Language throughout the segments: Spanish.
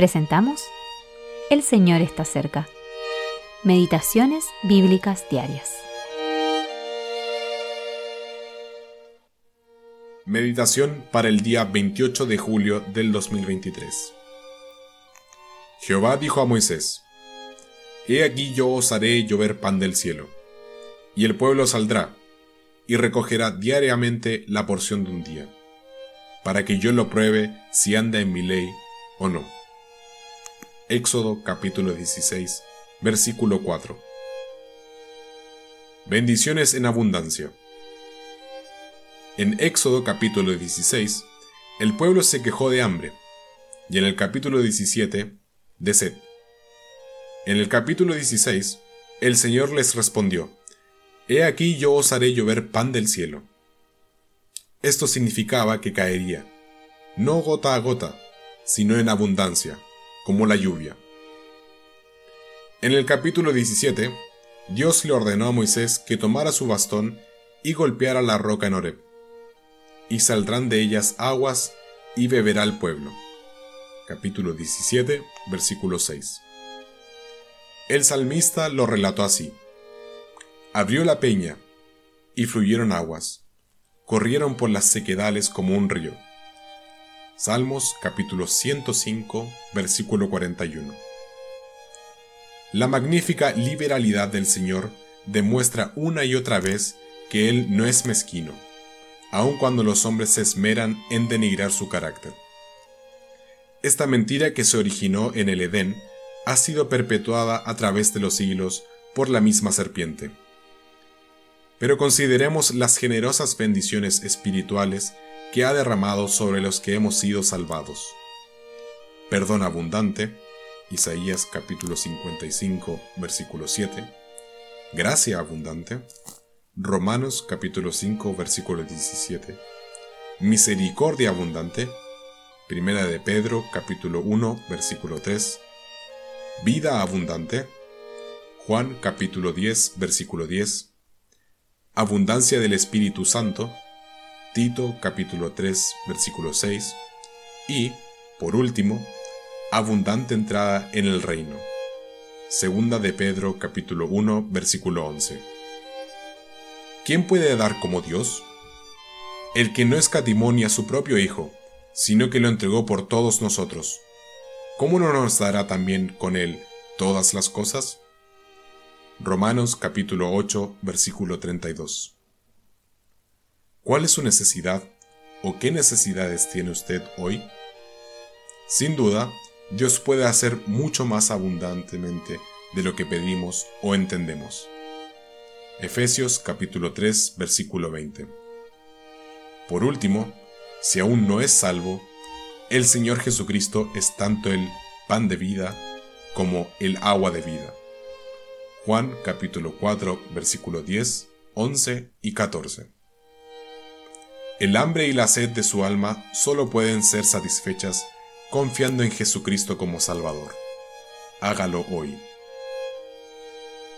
Presentamos El Señor está cerca. Meditaciones Bíblicas Diarias. Meditación para el día 28 de julio del 2023. Jehová dijo a Moisés, He aquí yo os haré llover pan del cielo, y el pueblo saldrá, y recogerá diariamente la porción de un día, para que yo lo pruebe si anda en mi ley o no. Éxodo capítulo 16, versículo 4. Bendiciones en abundancia. En Éxodo capítulo 16, el pueblo se quejó de hambre, y en el capítulo 17, de sed. En el capítulo 16, el Señor les respondió, He aquí yo os haré llover pan del cielo. Esto significaba que caería, no gota a gota, sino en abundancia, como la lluvia. En el capítulo 17, Dios le ordenó a Moisés que tomara su bastón y golpeara la roca en Horeb, y saldrán de ellas aguas y beberá el pueblo. Capítulo 17, versículo 6. El salmista lo relató así. Abrió la peña, y fluyeron aguas, corrieron por las sequedales como un río. Salmos capítulo 105, versículo 41. La magnífica liberalidad del Señor demuestra una y otra vez que Él no es mezquino, aun cuando los hombres se esmeran en denigrar su carácter. Esta mentira que se originó en el Edén ha sido perpetuada a través de los siglos por la misma serpiente. Pero consideremos las generosas bendiciones espirituales que ha derramado sobre los que hemos sido salvados. Perdón abundante, Isaías capítulo 55, versículo 7. Gracia abundante, Romanos capítulo 5, versículo 17. Misericordia abundante, Primera de Pedro capítulo 1, versículo 3 Vida abundante. Juan capítulo 10, versículo 10. Abundancia del Espíritu Santo. Tito capítulo 3, versículo 6. Y, por último, abundante entrada en el reino. Segunda de Pedro capítulo 1, versículo 11. ¿Quién puede dar como Dios? El que no escatimonia a su propio Hijo, sino que lo entregó por todos nosotros ¿cómo no nos dará también con Él todas las cosas? Romanos capítulo 8, versículo 32. ¿Cuál es su necesidad o qué necesidades tiene usted hoy? Sin duda, Dios puede hacer mucho más abundantemente de lo que pedimos o entendemos. Efesios capítulo 3, versículo 20. Por último, si aún no es salvo, el Señor Jesucristo es tanto el pan de vida como el agua de vida. Juan capítulo 4 versículo 10, 11 y 14. El hambre y la sed de su alma solo pueden ser satisfechas confiando en Jesucristo como Salvador. Hágalo hoy.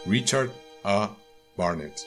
Richard A. Barnett